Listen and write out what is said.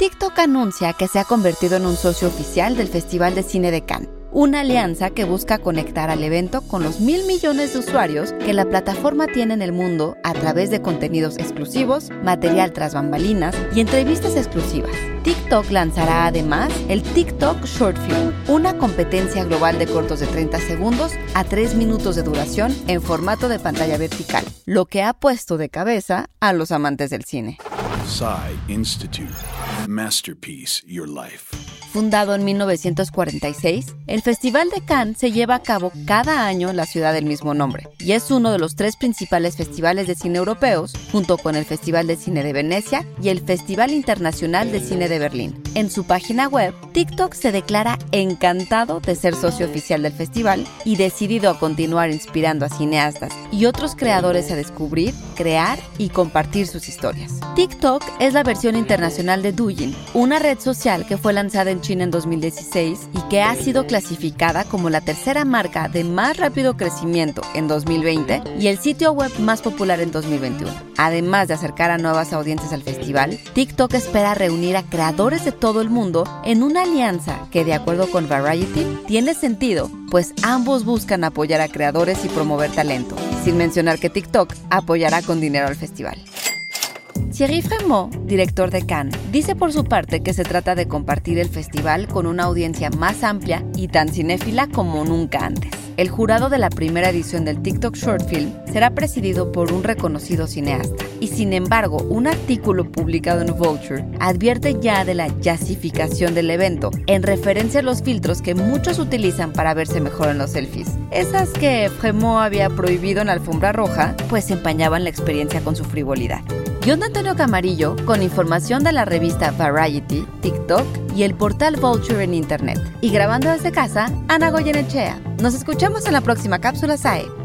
TikTok anuncia que se ha convertido en un socio oficial del Festival de Cine de Cannes una alianza que busca conectar al evento con los mil millones de usuarios que la plataforma tiene en el mundo a través de contenidos exclusivos, material tras bambalinas y entrevistas exclusivas. TikTok lanzará además el TikTok Short Film, una competencia global de cortos de 30 segundos a 3 minutos de duración en formato de pantalla vertical, lo que ha puesto de cabeza a los amantes del cine. Institute. Masterpiece Your Life. Fundado en 1946, el Festival de Cannes se lleva a cabo cada año en la ciudad del mismo nombre y es uno de los tres principales festivales de cine europeos, junto con el Festival de Cine de Venecia y el Festival Internacional de Cine de Berlín. En su página web, TikTok se declara encantado de ser socio oficial del festival y decidido a continuar inspirando a cineastas y otros creadores a descubrir, crear y compartir sus historias. TikTok es la versión internacional de Douyin, una red social que fue lanzada en China en 2016 y que ha sido clasificada como la tercera marca de más rápido crecimiento en 2020 y el sitio web más popular en 2021. Además de acercar a nuevas audiencias al festival, TikTok espera reunir a creadores de todo el mundo en una alianza que, de acuerdo con Variety, tiene sentido, pues ambos buscan apoyar a creadores y promover talento, sin mencionar que TikTok apoyará con dinero al festival. Thierry Fremont, director de Cannes, dice por su parte que se trata de compartir el festival con una audiencia más amplia y tan cinéfila como nunca antes. El jurado de la primera edición del TikTok Short Film será presidido por un reconocido cineasta. Y sin embargo, un artículo publicado en Vulture advierte ya de la jazzificación del evento, en referencia a los filtros que muchos utilizan para verse mejor en los selfies. Esas que Fremont había prohibido en la alfombra roja, pues empañaban la experiencia con su frivolidad. Yo Antonio Camarillo con información de la revista Variety, TikTok y el portal Vulture en Internet. Y grabando desde casa, Ana Goyenechea. Nos escuchamos en la próxima cápsula SAE.